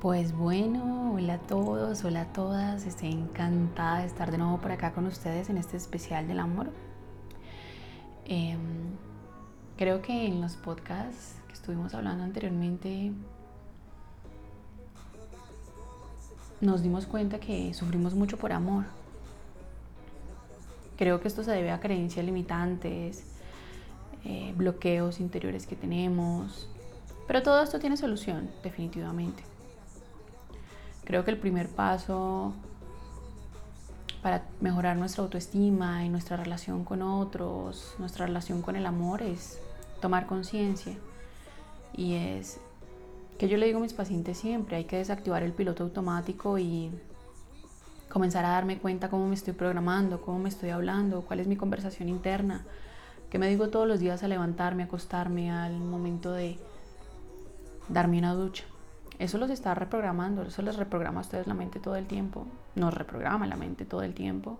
Pues bueno, hola a todos, hola a todas. Estoy encantada de estar de nuevo por acá con ustedes en este especial del amor. Em, creo que en los podcasts que estuvimos hablando anteriormente nos dimos cuenta que sufrimos mucho por amor. Creo que esto se debe a creencias limitantes, eh, bloqueos interiores que tenemos, pero todo esto tiene solución, definitivamente. Creo que el primer paso para mejorar nuestra autoestima y nuestra relación con otros, nuestra relación con el amor es tomar conciencia. Y es que yo le digo a mis pacientes siempre, hay que desactivar el piloto automático y comenzar a darme cuenta cómo me estoy programando, cómo me estoy hablando, cuál es mi conversación interna, qué me digo todos los días al levantarme, acostarme, al momento de darme una ducha. Eso los está reprogramando, eso les reprograma a ustedes la mente todo el tiempo, nos reprograma la mente todo el tiempo.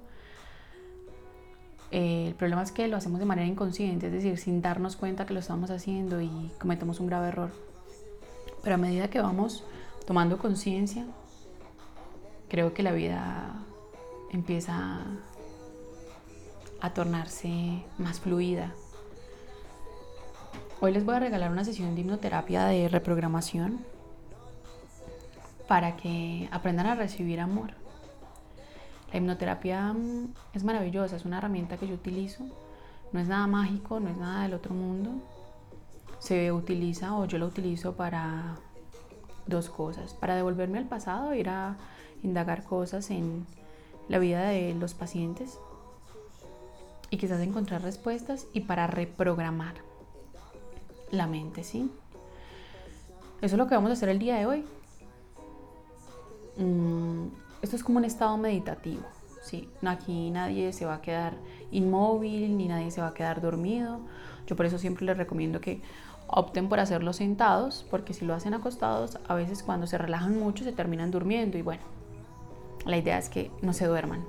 Eh, el problema es que lo hacemos de manera inconsciente, es decir, sin darnos cuenta que lo estamos haciendo y cometemos un grave error. Pero a medida que vamos tomando conciencia, creo que la vida empieza a tornarse más fluida. Hoy les voy a regalar una sesión de hipnoterapia de reprogramación para que aprendan a recibir amor. La hipnoterapia mm, es maravillosa, es una herramienta que yo utilizo. No es nada mágico, no es nada del otro mundo. Se utiliza o yo la utilizo para dos cosas. Para devolverme al pasado, ir a indagar cosas en la vida de los pacientes y quizás encontrar respuestas y para reprogramar la mente, ¿sí? Eso es lo que vamos a hacer el día de hoy. Mm, esto es como un estado meditativo. ¿sí? Aquí nadie se va a quedar inmóvil ni nadie se va a quedar dormido. Yo por eso siempre les recomiendo que opten por hacerlo sentados, porque si lo hacen acostados, a veces cuando se relajan mucho se terminan durmiendo y bueno, la idea es que no se duerman.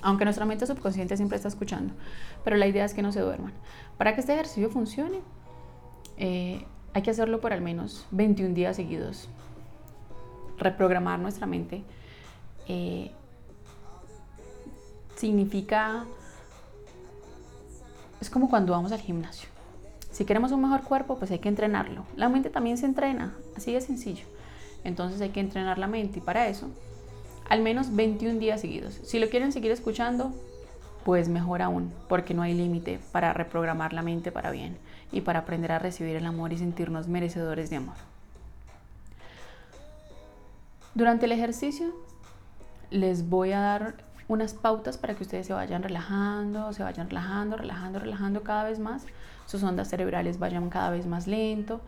Aunque nuestra mente subconsciente siempre está escuchando, pero la idea es que no se duerman. Para que este ejercicio funcione, eh, hay que hacerlo por al menos 21 días seguidos reprogramar nuestra mente eh, significa, es como cuando vamos al gimnasio. Si queremos un mejor cuerpo, pues hay que entrenarlo. La mente también se entrena, así de sencillo. Entonces hay que entrenar la mente y para eso, al menos 21 días seguidos. Si lo quieren seguir escuchando, pues mejor aún, porque no hay límite para reprogramar la mente para bien y para aprender a recibir el amor y sentirnos merecedores de amor. Durante el ejercicio les voy a dar unas pautas para que ustedes se vayan relajando, se vayan relajando, relajando, relajando cada vez más. Sus ondas cerebrales vayan cada vez más lento.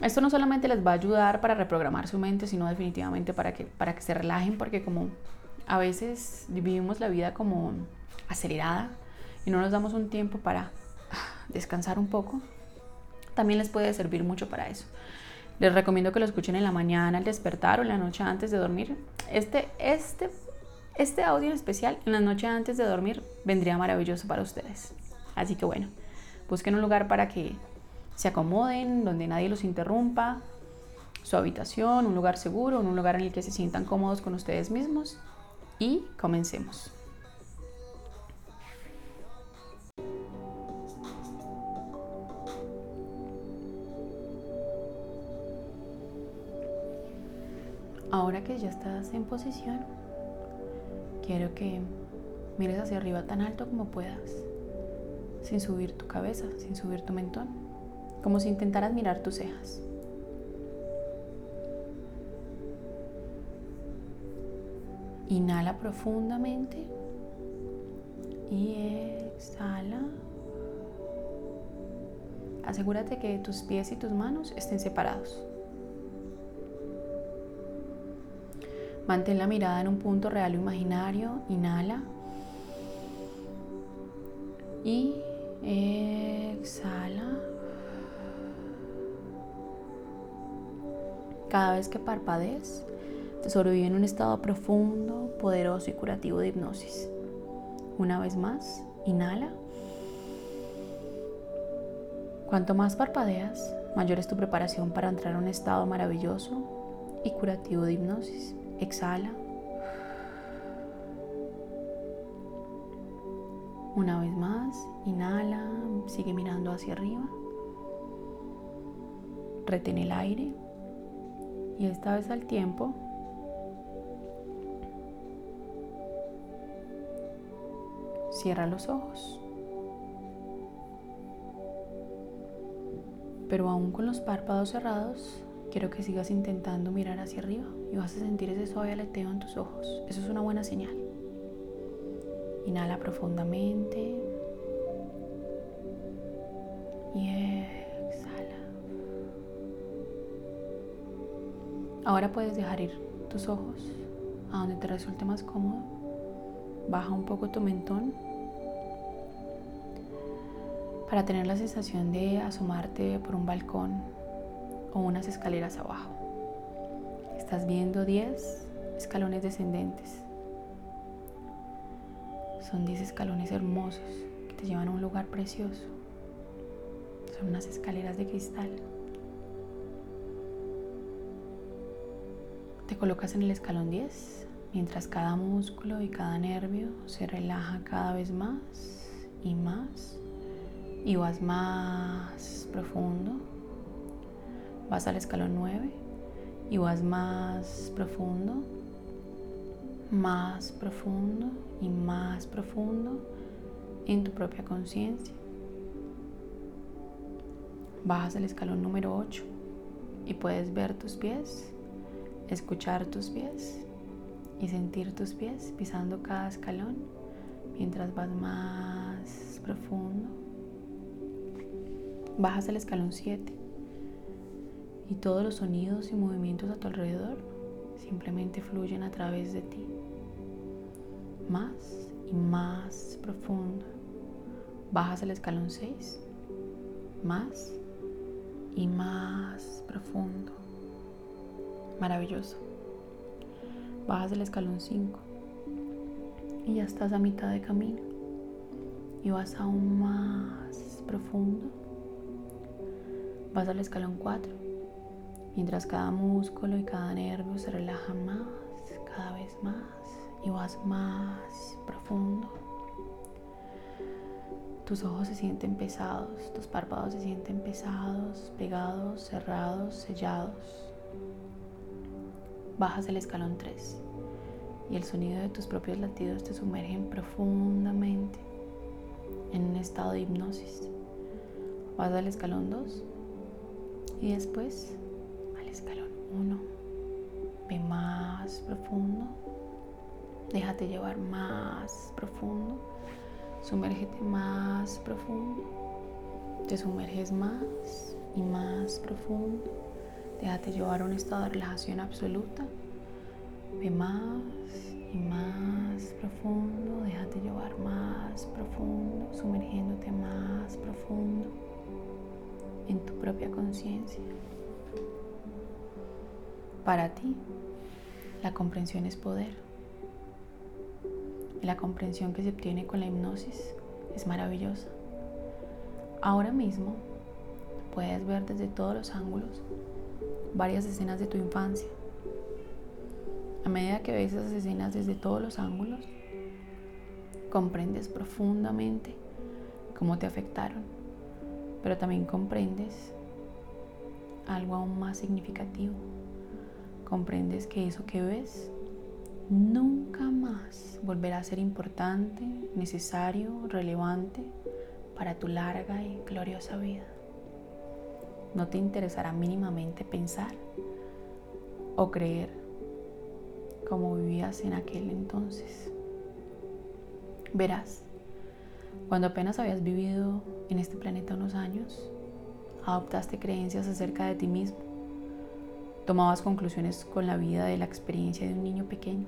Esto no solamente les va a ayudar para reprogramar su mente, sino definitivamente para que, para que se relajen, porque como a veces vivimos la vida como acelerada y no nos damos un tiempo para descansar un poco, también les puede servir mucho para eso. Les recomiendo que lo escuchen en la mañana al despertar o en la noche antes de dormir. Este, este, este audio en especial en la noche antes de dormir vendría maravilloso para ustedes. Así que bueno, busquen un lugar para que se acomoden, donde nadie los interrumpa, su habitación, un lugar seguro, un lugar en el que se sientan cómodos con ustedes mismos y comencemos. Ahora que ya estás en posición, quiero que mires hacia arriba tan alto como puedas, sin subir tu cabeza, sin subir tu mentón, como si intentaras mirar tus cejas. Inhala profundamente y exhala. Asegúrate que tus pies y tus manos estén separados. Mantén la mirada en un punto real o imaginario. Inhala. Y exhala. Cada vez que parpadees, te sobrevive en un estado profundo, poderoso y curativo de hipnosis. Una vez más, inhala. Cuanto más parpadeas, mayor es tu preparación para entrar en un estado maravilloso y curativo de hipnosis. Exhala. Una vez más, inhala, sigue mirando hacia arriba. Retén el aire. Y esta vez al tiempo, cierra los ojos. Pero aún con los párpados cerrados, quiero que sigas intentando mirar hacia arriba y vas a sentir ese suave aleteo en tus ojos. Eso es una buena señal. Inhala profundamente y exhala. Ahora puedes dejar ir tus ojos a donde te resulte más cómodo. Baja un poco tu mentón para tener la sensación de asomarte por un balcón o unas escaleras abajo. Estás viendo 10 escalones descendentes. Son 10 escalones hermosos que te llevan a un lugar precioso. Son unas escaleras de cristal. Te colocas en el escalón 10 mientras cada músculo y cada nervio se relaja cada vez más y más y vas más profundo. Vas al escalón 9 y vas más profundo, más profundo y más profundo en tu propia conciencia. Bajas al escalón número 8 y puedes ver tus pies, escuchar tus pies y sentir tus pies pisando cada escalón mientras vas más profundo Bajas el escalón 7 y todos los sonidos y movimientos a tu alrededor simplemente fluyen a través de ti. Más y más profundo. Bajas el escalón 6. Más y más profundo. Maravilloso. Bajas el escalón 5 y ya estás a mitad de camino y vas aún más profundo Vas al escalón 4, mientras cada músculo y cada nervio se relajan más, cada vez más, y vas más profundo. Tus ojos se sienten pesados, tus párpados se sienten pesados, pegados, cerrados, sellados. Bajas el escalón 3 y el sonido de tus propios latidos te sumergen profundamente en un estado de hipnosis. Vas al escalón 2 y después escalón 1. Ve más profundo. Déjate llevar más profundo. Sumérgete más profundo. Te sumerges más y más profundo. Déjate llevar a un estado de relajación absoluta. Ve más y más profundo. Déjate llevar más profundo. Sumergiéndote más profundo en tu propia conciencia. Para ti, la comprensión es poder. Y la comprensión que se obtiene con la hipnosis es maravillosa. Ahora mismo puedes ver desde todos los ángulos varias escenas de tu infancia. A medida que ves esas escenas desde todos los ángulos, comprendes profundamente cómo te afectaron pero también comprendes algo aún más significativo. Comprendes que eso que ves nunca más volverá a ser importante, necesario, relevante para tu larga y gloriosa vida. No te interesará mínimamente pensar o creer como vivías en aquel entonces. Verás cuando apenas habías vivido en este planeta unos años, adoptaste creencias acerca de ti mismo, tomabas conclusiones con la vida de la experiencia de un niño pequeño.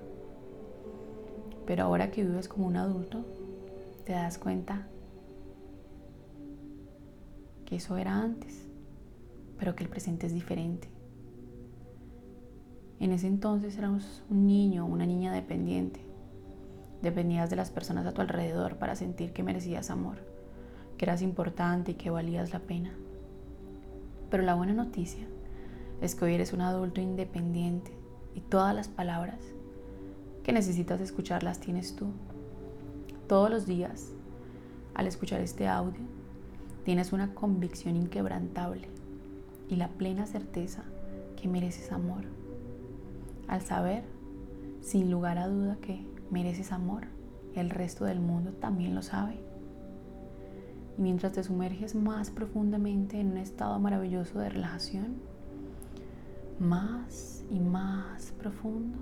Pero ahora que vives como un adulto, te das cuenta que eso era antes, pero que el presente es diferente. En ese entonces eras un niño, una niña dependiente, Dependías de las personas a tu alrededor para sentir que merecías amor, que eras importante y que valías la pena. Pero la buena noticia es que hoy eres un adulto independiente y todas las palabras que necesitas escuchar las tienes tú. Todos los días, al escuchar este audio, tienes una convicción inquebrantable y la plena certeza que mereces amor. Al saber, sin lugar a duda, que mereces amor, el resto del mundo también lo sabe. Y mientras te sumerges más profundamente en un estado maravilloso de relajación, más y más profundo,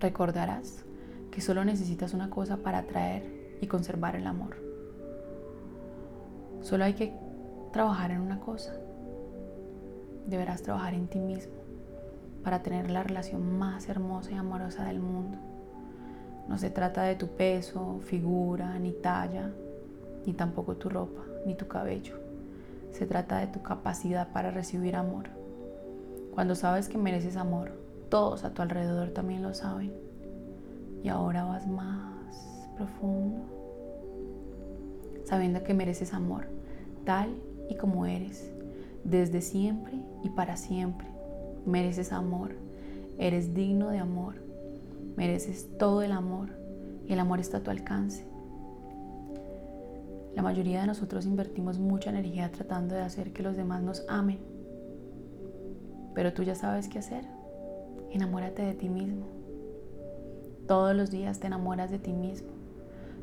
recordarás que solo necesitas una cosa para atraer y conservar el amor. Solo hay que trabajar en una cosa. Deberás trabajar en ti mismo para tener la relación más hermosa y amorosa del mundo. No se trata de tu peso, figura, ni talla, ni tampoco tu ropa, ni tu cabello. Se trata de tu capacidad para recibir amor. Cuando sabes que mereces amor, todos a tu alrededor también lo saben. Y ahora vas más profundo, sabiendo que mereces amor, tal y como eres, desde siempre y para siempre. Mereces amor, eres digno de amor, mereces todo el amor y el amor está a tu alcance. La mayoría de nosotros invertimos mucha energía tratando de hacer que los demás nos amen. Pero tú ya sabes qué hacer. Enamórate de ti mismo. Todos los días te enamoras de ti mismo.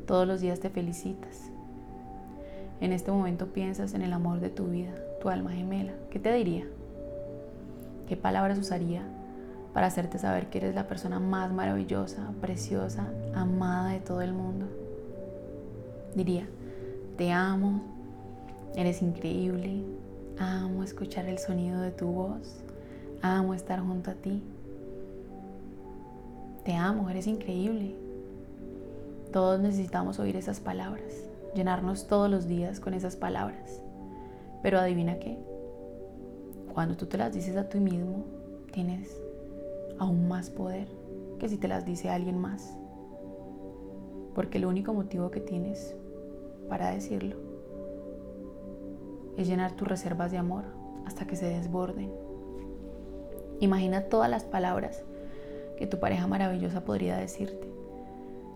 Todos los días te felicitas. En este momento piensas en el amor de tu vida, tu alma gemela. ¿Qué te diría? ¿Qué palabras usaría para hacerte saber que eres la persona más maravillosa, preciosa, amada de todo el mundo? Diría, te amo, eres increíble, amo escuchar el sonido de tu voz, amo estar junto a ti. Te amo, eres increíble. Todos necesitamos oír esas palabras, llenarnos todos los días con esas palabras. Pero adivina qué, cuando tú te las dices a ti mismo, tienes aún más poder que si te las dice alguien más. Porque el único motivo que tienes para decirlo es llenar tus reservas de amor hasta que se desborden. Imagina todas las palabras que tu pareja maravillosa podría decirte.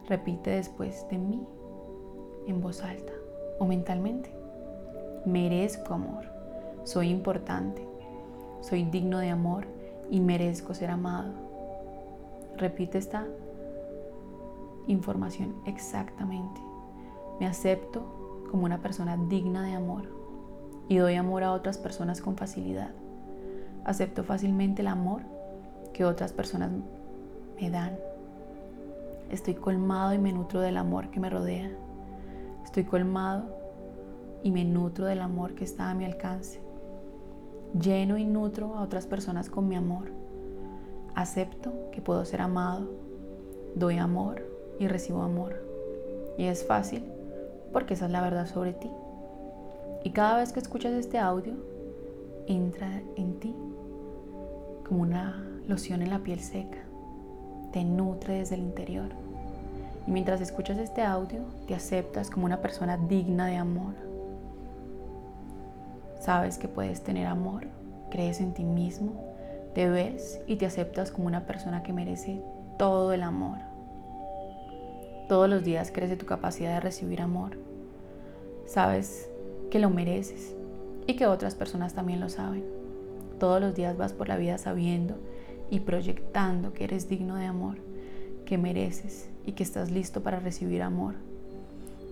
Repite después de mí en voz alta o mentalmente. Merezco amor, soy importante, soy digno de amor y merezco ser amado. Repite esta información exactamente. Me acepto como una persona digna de amor y doy amor a otras personas con facilidad. Acepto fácilmente el amor que otras personas me dan. Estoy colmado y me nutro del amor que me rodea. Estoy colmado y me nutro del amor que está a mi alcance. Lleno y nutro a otras personas con mi amor. Acepto que puedo ser amado. Doy amor y recibo amor. Y es fácil porque esa es la verdad sobre ti. Y cada vez que escuchas este audio, entra en ti como una loción en la piel seca. Te nutre desde el interior. Y mientras escuchas este audio, te aceptas como una persona digna de amor. Sabes que puedes tener amor, crees en ti mismo, te ves y te aceptas como una persona que merece todo el amor. Todos los días crece tu capacidad de recibir amor. Sabes que lo mereces y que otras personas también lo saben. Todos los días vas por la vida sabiendo y proyectando que eres digno de amor, que mereces y que estás listo para recibir amor.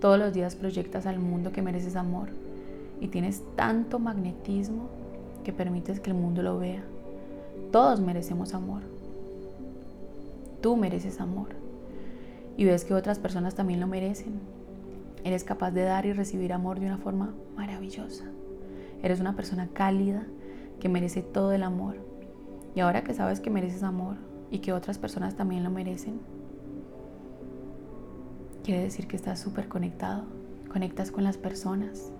Todos los días proyectas al mundo que mereces amor y tienes tanto magnetismo que permites que el mundo lo vea. Todos merecemos amor. Tú mereces amor y ves que otras personas también lo merecen. Eres capaz de dar y recibir amor de una forma maravillosa. Eres una persona cálida que merece todo el amor. Y ahora que sabes que mereces amor y que otras personas también lo merecen, quiere decir que estás súper conectado. Conectas con las personas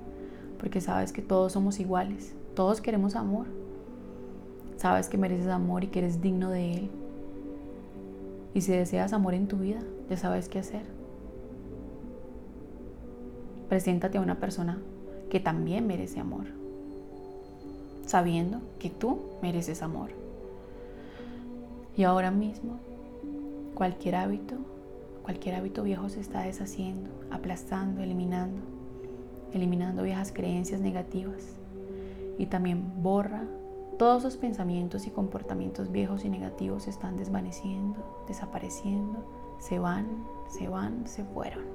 porque sabes que todos somos iguales. Todos queremos amor. Sabes que mereces amor y que eres digno de él. Y si deseas amor en tu vida, ya sabes qué hacer. Preséntate a una persona que también merece amor. Sabiendo que tú mereces amor. Y ahora mismo, cualquier hábito, cualquier hábito viejo se está deshaciendo, aplastando, eliminando, eliminando viejas creencias negativas. Y también borra todos esos pensamientos y comportamientos viejos y negativos se están desvaneciendo, desapareciendo, se van, se van, se fueron.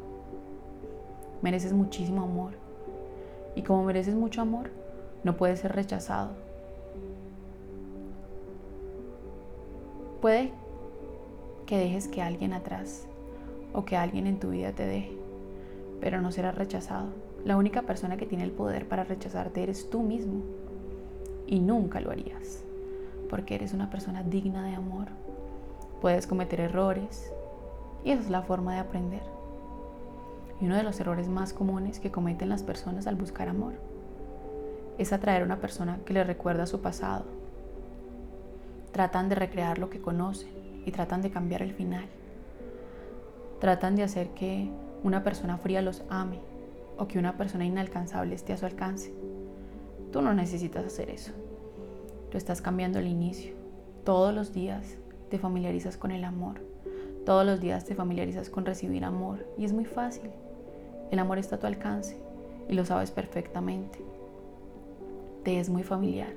Mereces muchísimo amor. Y como mereces mucho amor, no puedes ser rechazado. Puede que dejes que alguien atrás o que alguien en tu vida te deje, pero no serás rechazado. La única persona que tiene el poder para rechazarte eres tú mismo y nunca lo harías, porque eres una persona digna de amor. Puedes cometer errores y esa es la forma de aprender. Y uno de los errores más comunes que cometen las personas al buscar amor es atraer a una persona que les recuerda su pasado. Tratan de recrear lo que conocen y tratan de cambiar el final. Tratan de hacer que una persona fría los ame o que una persona inalcanzable esté a su alcance. Tú no necesitas hacer eso. Tú estás cambiando el inicio. Todos los días te familiarizas con el amor. Todos los días te familiarizas con recibir amor. Y es muy fácil. El amor está a tu alcance y lo sabes perfectamente. Te es muy familiar.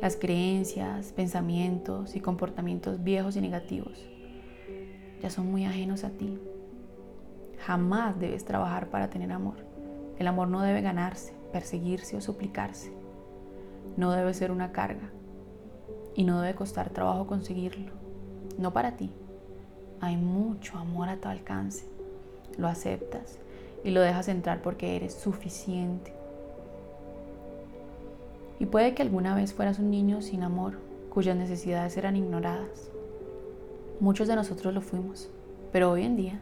Las creencias, pensamientos y comportamientos viejos y negativos ya son muy ajenos a ti. Jamás debes trabajar para tener amor. El amor no debe ganarse, perseguirse o suplicarse. No debe ser una carga y no debe costar trabajo conseguirlo. No para ti. Hay mucho amor a tu alcance. Lo aceptas y lo dejas entrar porque eres suficiente. Y puede que alguna vez fueras un niño sin amor, cuyas necesidades eran ignoradas. Muchos de nosotros lo fuimos, pero hoy en día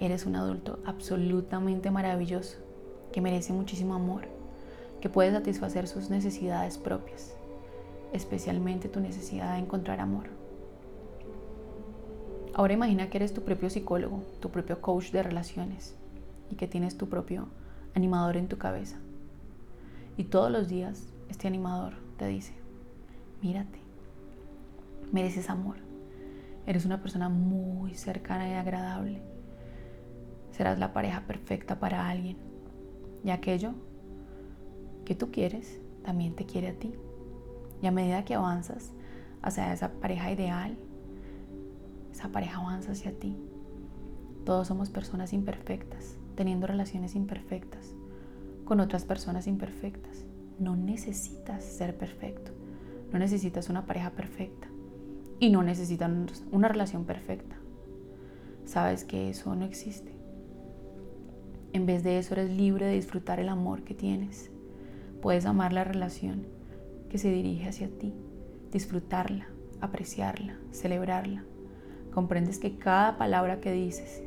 eres un adulto absolutamente maravilloso, que merece muchísimo amor, que puede satisfacer sus necesidades propias, especialmente tu necesidad de encontrar amor. Ahora imagina que eres tu propio psicólogo, tu propio coach de relaciones y que tienes tu propio animador en tu cabeza. Y todos los días este animador te dice, mírate, mereces amor, eres una persona muy cercana y agradable, serás la pareja perfecta para alguien y aquello que tú quieres también te quiere a ti. Y a medida que avanzas hacia esa pareja ideal, esa pareja avanza hacia ti. Todos somos personas imperfectas teniendo relaciones imperfectas con otras personas imperfectas. No necesitas ser perfecto, no necesitas una pareja perfecta y no necesitas una relación perfecta. Sabes que eso no existe. En vez de eso eres libre de disfrutar el amor que tienes. Puedes amar la relación que se dirige hacia ti, disfrutarla, apreciarla, celebrarla. Comprendes que cada palabra que dices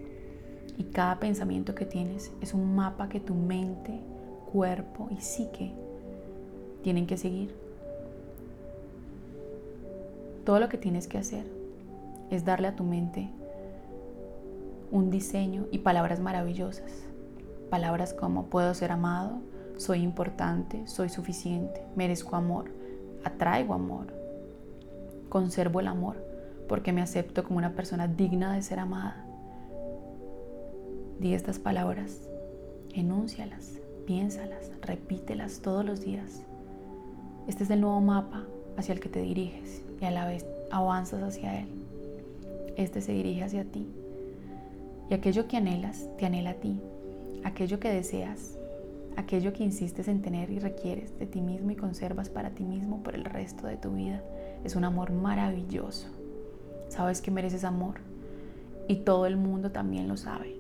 y cada pensamiento que tienes es un mapa que tu mente, cuerpo y psique tienen que seguir. Todo lo que tienes que hacer es darle a tu mente un diseño y palabras maravillosas. Palabras como puedo ser amado, soy importante, soy suficiente, merezco amor, atraigo amor, conservo el amor porque me acepto como una persona digna de ser amada Di estas palabras, enúncialas, piénsalas, repítelas todos los días. Este es el nuevo mapa hacia el que te diriges y a la vez avanzas hacia él. Este se dirige hacia ti. Y aquello que anhelas, te anhela a ti. Aquello que deseas, aquello que insistes en tener y requieres de ti mismo y conservas para ti mismo por el resto de tu vida, es un amor maravilloso. Sabes que mereces amor y todo el mundo también lo sabe.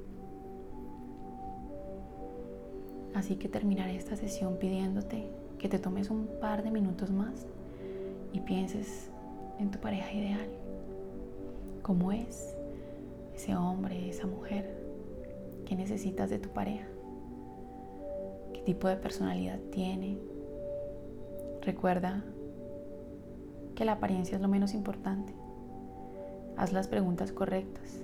Así que terminaré esta sesión pidiéndote que te tomes un par de minutos más y pienses en tu pareja ideal. ¿Cómo es ese hombre, esa mujer? ¿Qué necesitas de tu pareja? ¿Qué tipo de personalidad tiene? Recuerda que la apariencia es lo menos importante. Haz las preguntas correctas.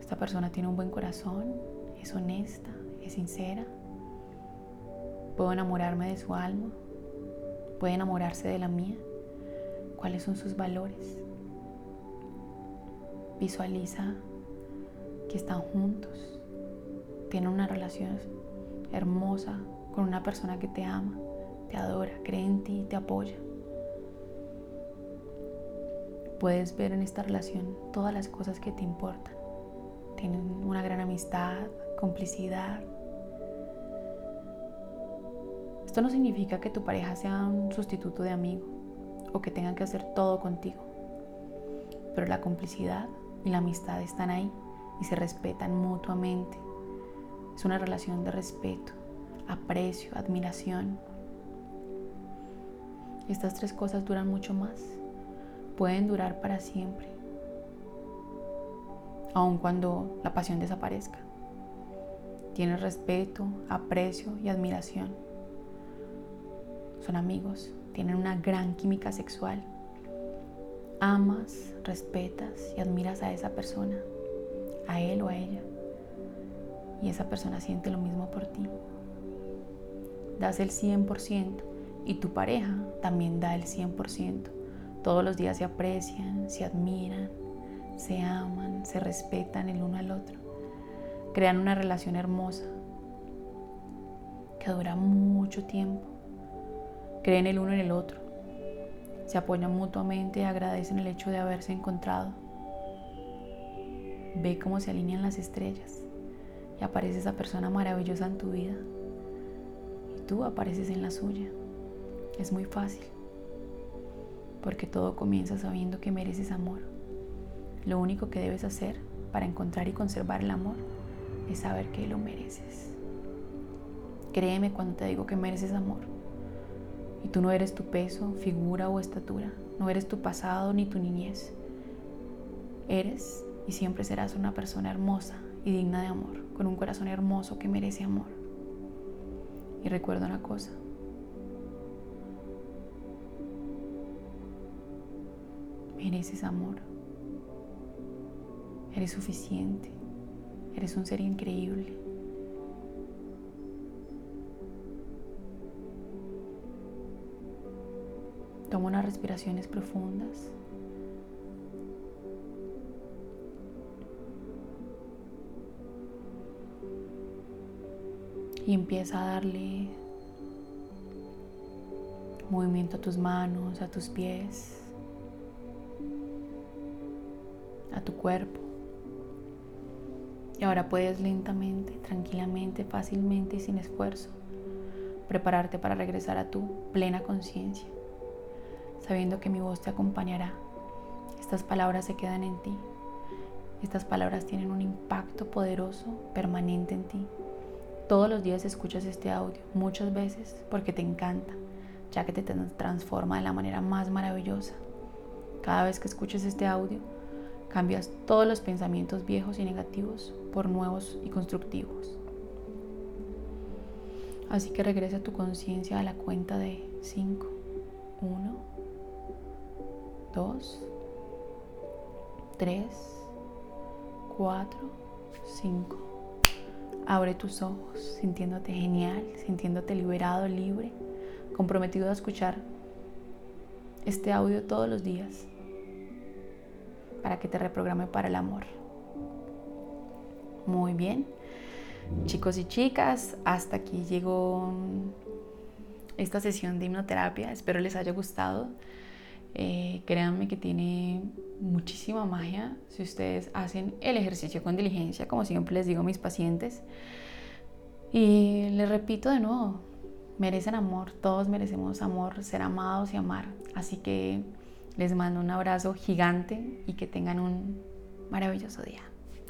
¿Esta persona tiene un buen corazón? ¿Es honesta? sincera. Puedo enamorarme de su alma. puede enamorarse de la mía, cuáles son sus valores. Visualiza que están juntos, tienen una relación hermosa con una persona que te ama, te adora, cree en ti y te apoya. Puedes ver en esta relación todas las cosas que te importan. Tienen una gran amistad, complicidad. Esto no significa que tu pareja sea un sustituto de amigo o que tengan que hacer todo contigo. Pero la complicidad y la amistad están ahí y se respetan mutuamente. Es una relación de respeto, aprecio, admiración. Estas tres cosas duran mucho más. Pueden durar para siempre. Aun cuando la pasión desaparezca. Tienes respeto, aprecio y admiración. Son amigos, tienen una gran química sexual. Amas, respetas y admiras a esa persona, a él o a ella. Y esa persona siente lo mismo por ti. Das el 100% y tu pareja también da el 100%. Todos los días se aprecian, se admiran, se aman, se respetan el uno al otro. Crean una relación hermosa que dura mucho tiempo. Creen el uno en el otro. Se apoyan mutuamente y agradecen el hecho de haberse encontrado. Ve cómo se alinean las estrellas y aparece esa persona maravillosa en tu vida. Y tú apareces en la suya. Es muy fácil, porque todo comienza sabiendo que mereces amor. Lo único que debes hacer para encontrar y conservar el amor es saber que lo mereces. Créeme cuando te digo que mereces amor. Y tú no eres tu peso, figura o estatura. No eres tu pasado ni tu niñez. Eres y siempre serás una persona hermosa y digna de amor, con un corazón hermoso que merece amor. Y recuerda una cosa. Mereces amor. Eres suficiente. Eres un ser increíble. Toma unas respiraciones profundas. Y empieza a darle movimiento a tus manos, a tus pies, a tu cuerpo. Y ahora puedes lentamente, tranquilamente, fácilmente y sin esfuerzo prepararte para regresar a tu plena conciencia, sabiendo que mi voz te acompañará. Estas palabras se quedan en ti. Estas palabras tienen un impacto poderoso, permanente en ti. Todos los días escuchas este audio, muchas veces porque te encanta, ya que te transforma de la manera más maravillosa. Cada vez que escuches este audio, cambias todos los pensamientos viejos y negativos por nuevos y constructivos. Así que regresa tu conciencia a la cuenta de 5, 1, 2, 3, 4, 5. Abre tus ojos sintiéndote genial, sintiéndote liberado, libre, comprometido a escuchar este audio todos los días para que te reprograme para el amor. Muy bien. Chicos y chicas, hasta aquí llegó esta sesión de hipnoterapia. Espero les haya gustado. Eh, créanme que tiene muchísima magia si ustedes hacen el ejercicio con diligencia, como siempre les digo a mis pacientes. Y les repito de nuevo, merecen amor, todos merecemos amor, ser amados y amar. Así que les mando un abrazo gigante y que tengan un maravilloso día.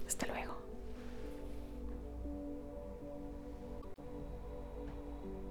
Hasta luego.